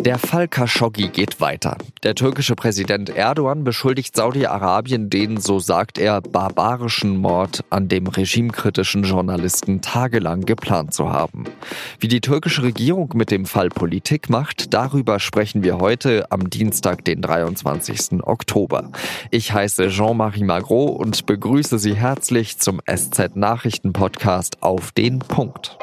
Der Fall Khashoggi geht weiter. Der türkische Präsident Erdogan beschuldigt Saudi-Arabien den, so sagt er, barbarischen Mord an dem regimekritischen Journalisten tagelang geplant zu haben. Wie die türkische Regierung mit dem Fall Politik macht, darüber sprechen wir heute am Dienstag, den 23. Oktober. Ich heiße Jean-Marie Magro und begrüße Sie herzlich zum SZ Nachrichten Podcast auf den Punkt.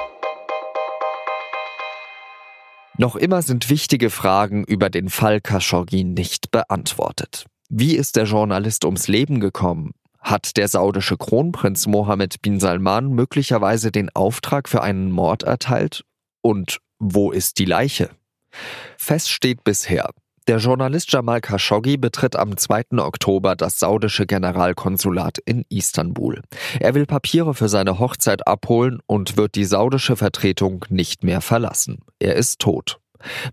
Noch immer sind wichtige Fragen über den Fall Khashoggi nicht beantwortet. Wie ist der Journalist ums Leben gekommen? Hat der saudische Kronprinz Mohammed bin Salman möglicherweise den Auftrag für einen Mord erteilt? Und wo ist die Leiche? Fest steht bisher, der Journalist Jamal Khashoggi betritt am 2. Oktober das saudische Generalkonsulat in Istanbul. Er will Papiere für seine Hochzeit abholen und wird die saudische Vertretung nicht mehr verlassen. Er ist tot.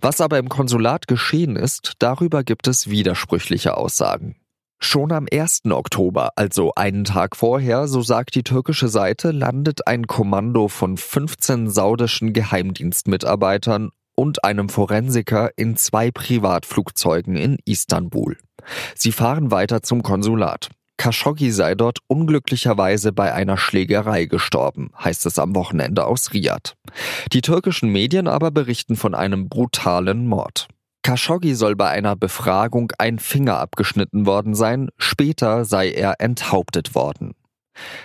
Was aber im Konsulat geschehen ist, darüber gibt es widersprüchliche Aussagen. Schon am 1. Oktober, also einen Tag vorher, so sagt die türkische Seite, landet ein Kommando von 15 saudischen Geheimdienstmitarbeitern und einem Forensiker in zwei Privatflugzeugen in Istanbul. Sie fahren weiter zum Konsulat. Khashoggi sei dort unglücklicherweise bei einer Schlägerei gestorben, heißt es am Wochenende aus Riyadh. Die türkischen Medien aber berichten von einem brutalen Mord. Khashoggi soll bei einer Befragung ein Finger abgeschnitten worden sein, später sei er enthauptet worden.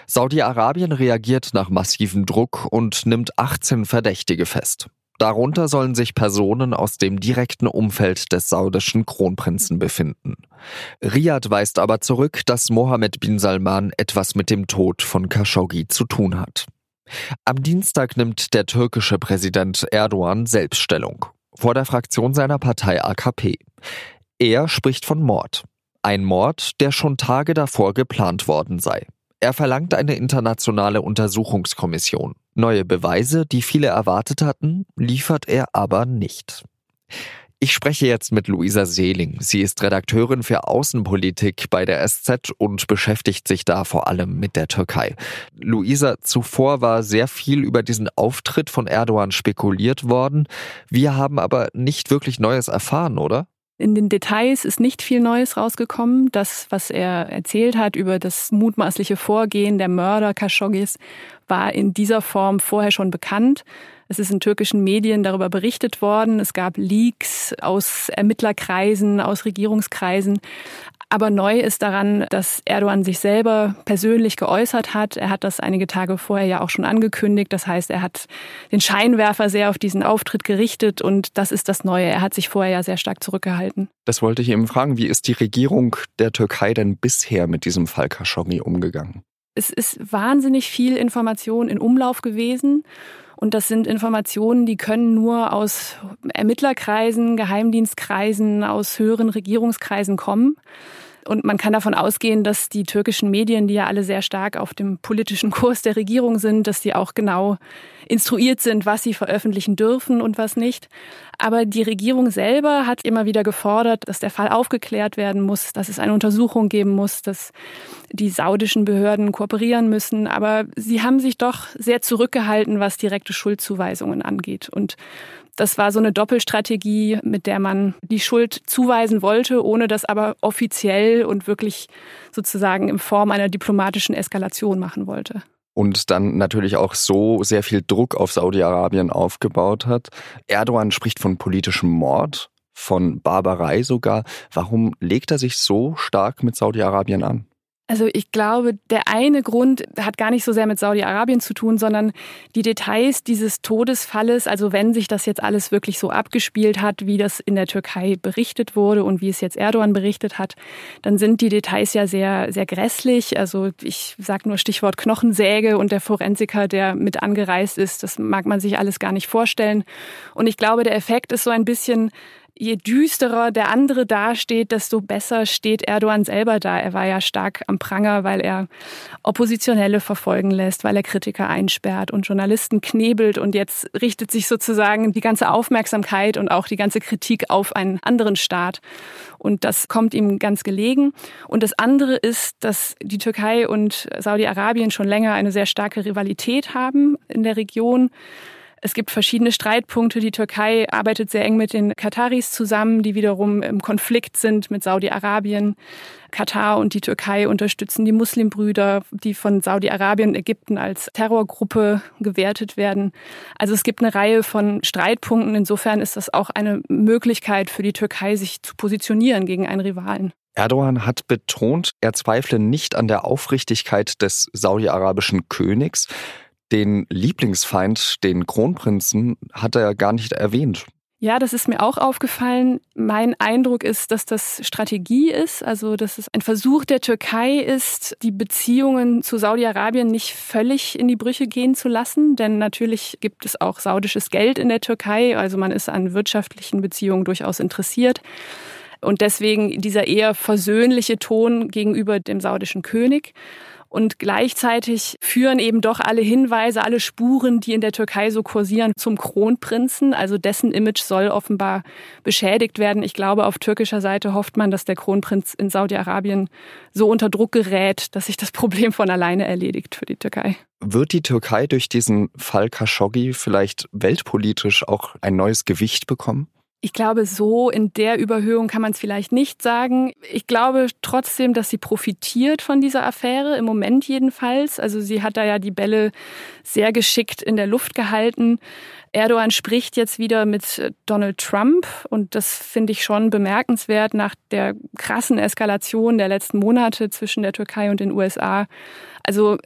Saudi-Arabien reagiert nach massivem Druck und nimmt 18 Verdächtige fest. Darunter sollen sich Personen aus dem direkten Umfeld des saudischen Kronprinzen befinden. Riyadh weist aber zurück, dass Mohammed bin Salman etwas mit dem Tod von Khashoggi zu tun hat. Am Dienstag nimmt der türkische Präsident Erdogan Selbststellung vor der Fraktion seiner Partei AKP. Er spricht von Mord. Ein Mord, der schon Tage davor geplant worden sei. Er verlangt eine internationale Untersuchungskommission. Neue Beweise, die viele erwartet hatten, liefert er aber nicht. Ich spreche jetzt mit Luisa Seeling. Sie ist Redakteurin für Außenpolitik bei der SZ und beschäftigt sich da vor allem mit der Türkei. Luisa, zuvor war sehr viel über diesen Auftritt von Erdogan spekuliert worden. Wir haben aber nicht wirklich Neues erfahren, oder? In den Details ist nicht viel Neues rausgekommen. Das, was er erzählt hat über das mutmaßliche Vorgehen der Mörder Khashoggis, war in dieser Form vorher schon bekannt. Es ist in türkischen Medien darüber berichtet worden. Es gab Leaks aus Ermittlerkreisen, aus Regierungskreisen. Aber neu ist daran, dass Erdogan sich selber persönlich geäußert hat. Er hat das einige Tage vorher ja auch schon angekündigt. Das heißt, er hat den Scheinwerfer sehr auf diesen Auftritt gerichtet und das ist das Neue. Er hat sich vorher ja sehr stark zurückgehalten. Das wollte ich eben fragen. Wie ist die Regierung der Türkei denn bisher mit diesem Fall Khashoggi umgegangen? Es ist wahnsinnig viel Information in Umlauf gewesen. Und das sind Informationen, die können nur aus Ermittlerkreisen, Geheimdienstkreisen, aus höheren Regierungskreisen kommen. Und man kann davon ausgehen, dass die türkischen Medien, die ja alle sehr stark auf dem politischen Kurs der Regierung sind, dass die auch genau instruiert sind, was sie veröffentlichen dürfen und was nicht. Aber die Regierung selber hat immer wieder gefordert, dass der Fall aufgeklärt werden muss, dass es eine Untersuchung geben muss, dass die saudischen Behörden kooperieren müssen. Aber sie haben sich doch sehr zurückgehalten, was direkte Schuldzuweisungen angeht. Und das war so eine Doppelstrategie, mit der man die Schuld zuweisen wollte, ohne das aber offiziell und wirklich sozusagen in Form einer diplomatischen Eskalation machen wollte und dann natürlich auch so sehr viel Druck auf Saudi-Arabien aufgebaut hat. Erdogan spricht von politischem Mord, von Barbarei sogar. Warum legt er sich so stark mit Saudi-Arabien an? Also ich glaube, der eine Grund hat gar nicht so sehr mit Saudi-Arabien zu tun, sondern die Details dieses Todesfalles, also wenn sich das jetzt alles wirklich so abgespielt hat, wie das in der Türkei berichtet wurde und wie es jetzt Erdogan berichtet hat, dann sind die Details ja sehr, sehr grässlich. Also ich sage nur Stichwort Knochensäge und der Forensiker, der mit angereist ist, das mag man sich alles gar nicht vorstellen. Und ich glaube, der Effekt ist so ein bisschen, je düsterer der andere dasteht, desto besser steht Erdogan selber da. Er war ja stark am Pranger, weil er Oppositionelle verfolgen lässt, weil er Kritiker einsperrt und Journalisten knebelt. Und jetzt richtet sich sozusagen die ganze Aufmerksamkeit und auch die ganze Kritik auf einen anderen Staat. Und das kommt ihm ganz gelegen. Und das andere ist, dass die Türkei und Saudi-Arabien schon länger eine sehr starke Rivalität haben in der Region. Es gibt verschiedene Streitpunkte. Die Türkei arbeitet sehr eng mit den Kataris zusammen, die wiederum im Konflikt sind mit Saudi-Arabien. Katar und die Türkei unterstützen die Muslimbrüder, die von Saudi-Arabien und Ägypten als Terrorgruppe gewertet werden. Also es gibt eine Reihe von Streitpunkten. Insofern ist das auch eine Möglichkeit für die Türkei, sich zu positionieren gegen einen Rivalen. Erdogan hat betont, er zweifle nicht an der Aufrichtigkeit des saudi-arabischen Königs. Den Lieblingsfeind, den Kronprinzen, hat er gar nicht erwähnt. Ja, das ist mir auch aufgefallen. Mein Eindruck ist, dass das Strategie ist, also dass es ein Versuch der Türkei ist, die Beziehungen zu Saudi-Arabien nicht völlig in die Brüche gehen zu lassen. Denn natürlich gibt es auch saudisches Geld in der Türkei, also man ist an wirtschaftlichen Beziehungen durchaus interessiert. Und deswegen dieser eher versöhnliche Ton gegenüber dem saudischen König. Und gleichzeitig führen eben doch alle Hinweise, alle Spuren, die in der Türkei so kursieren, zum Kronprinzen. Also dessen Image soll offenbar beschädigt werden. Ich glaube, auf türkischer Seite hofft man, dass der Kronprinz in Saudi-Arabien so unter Druck gerät, dass sich das Problem von alleine erledigt für die Türkei. Wird die Türkei durch diesen Fall Khashoggi vielleicht weltpolitisch auch ein neues Gewicht bekommen? Ich glaube, so in der Überhöhung kann man es vielleicht nicht sagen. Ich glaube trotzdem, dass sie profitiert von dieser Affäre, im Moment jedenfalls. Also sie hat da ja die Bälle sehr geschickt in der Luft gehalten. Erdogan spricht jetzt wieder mit Donald Trump und das finde ich schon bemerkenswert nach der krassen Eskalation der letzten Monate zwischen der Türkei und den USA. Also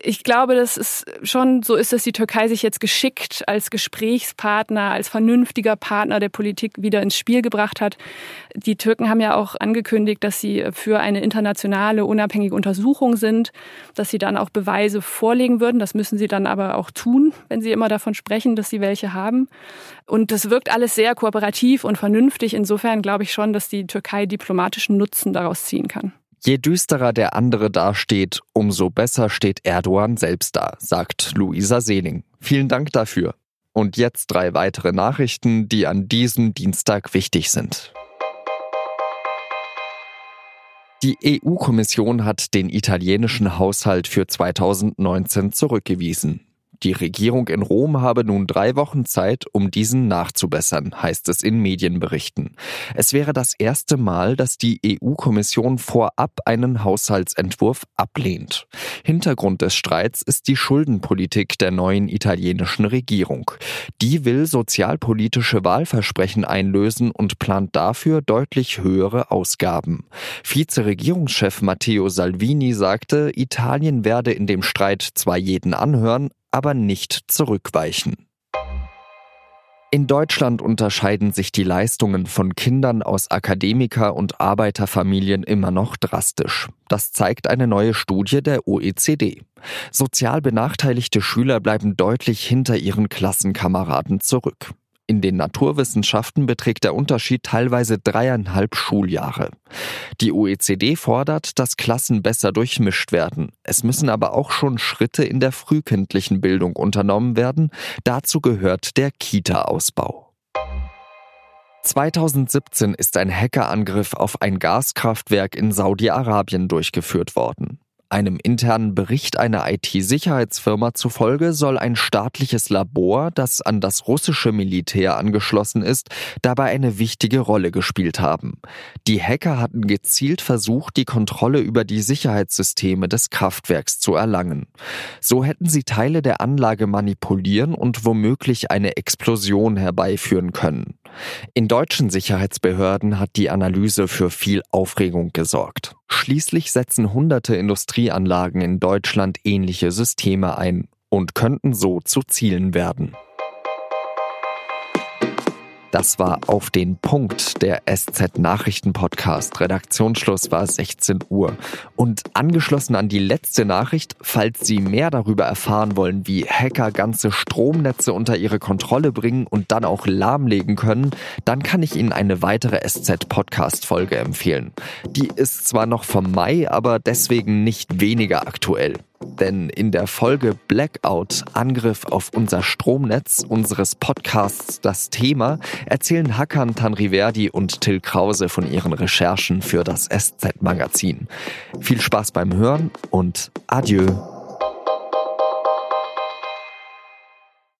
ich glaube, dass es schon so ist, dass die Türkei sich jetzt geschickt als Gesprächspartner, als vernünftiger Partner der Politik wieder ins Spiel gebracht hat. Die Türken haben ja auch angekündigt, dass sie für eine internationale unabhängige Untersuchung sind, dass sie dann auch Beweise vorlegen würden. Das müssen sie dann aber auch tun, wenn sie immer davon sprechen, dass sie welche haben. Und das wirkt alles sehr kooperativ und vernünftig. Insofern glaube ich schon, dass die Türkei diplomatischen Nutzen daraus ziehen kann. Je düsterer der andere dasteht, umso besser steht Erdogan selbst da, sagt Luisa Seeling. Vielen Dank dafür. Und jetzt drei weitere Nachrichten, die an diesem Dienstag wichtig sind. Die EU-Kommission hat den italienischen Haushalt für 2019 zurückgewiesen. Die Regierung in Rom habe nun drei Wochen Zeit, um diesen nachzubessern, heißt es in Medienberichten. Es wäre das erste Mal, dass die EU-Kommission vorab einen Haushaltsentwurf ablehnt. Hintergrund des Streits ist die Schuldenpolitik der neuen italienischen Regierung. Die will sozialpolitische Wahlversprechen einlösen und plant dafür deutlich höhere Ausgaben. Vize-Regierungschef Matteo Salvini sagte, Italien werde in dem Streit zwar jeden anhören, aber nicht zurückweichen. In Deutschland unterscheiden sich die Leistungen von Kindern aus Akademiker- und Arbeiterfamilien immer noch drastisch. Das zeigt eine neue Studie der OECD. Sozial benachteiligte Schüler bleiben deutlich hinter ihren Klassenkameraden zurück. In den Naturwissenschaften beträgt der Unterschied teilweise dreieinhalb Schuljahre. Die OECD fordert, dass Klassen besser durchmischt werden. Es müssen aber auch schon Schritte in der frühkindlichen Bildung unternommen werden. Dazu gehört der Kita-Ausbau. 2017 ist ein Hackerangriff auf ein Gaskraftwerk in Saudi-Arabien durchgeführt worden. Einem internen Bericht einer IT-Sicherheitsfirma zufolge soll ein staatliches Labor, das an das russische Militär angeschlossen ist, dabei eine wichtige Rolle gespielt haben. Die Hacker hatten gezielt versucht, die Kontrolle über die Sicherheitssysteme des Kraftwerks zu erlangen. So hätten sie Teile der Anlage manipulieren und womöglich eine Explosion herbeiführen können. In deutschen Sicherheitsbehörden hat die Analyse für viel Aufregung gesorgt. Schließlich setzen hunderte Industrieanlagen in Deutschland ähnliche Systeme ein und könnten so zu Zielen werden. Das war auf den Punkt der SZ Nachrichten Podcast. Redaktionsschluss war 16 Uhr. Und angeschlossen an die letzte Nachricht, falls Sie mehr darüber erfahren wollen, wie Hacker ganze Stromnetze unter ihre Kontrolle bringen und dann auch lahmlegen können, dann kann ich Ihnen eine weitere SZ Podcast Folge empfehlen. Die ist zwar noch vom Mai, aber deswegen nicht weniger aktuell. Denn in der Folge Blackout Angriff auf unser Stromnetz unseres Podcasts Das Thema erzählen Hakan Tanriverdi und Till Krause von ihren Recherchen für das SZ-Magazin. Viel Spaß beim Hören und adieu.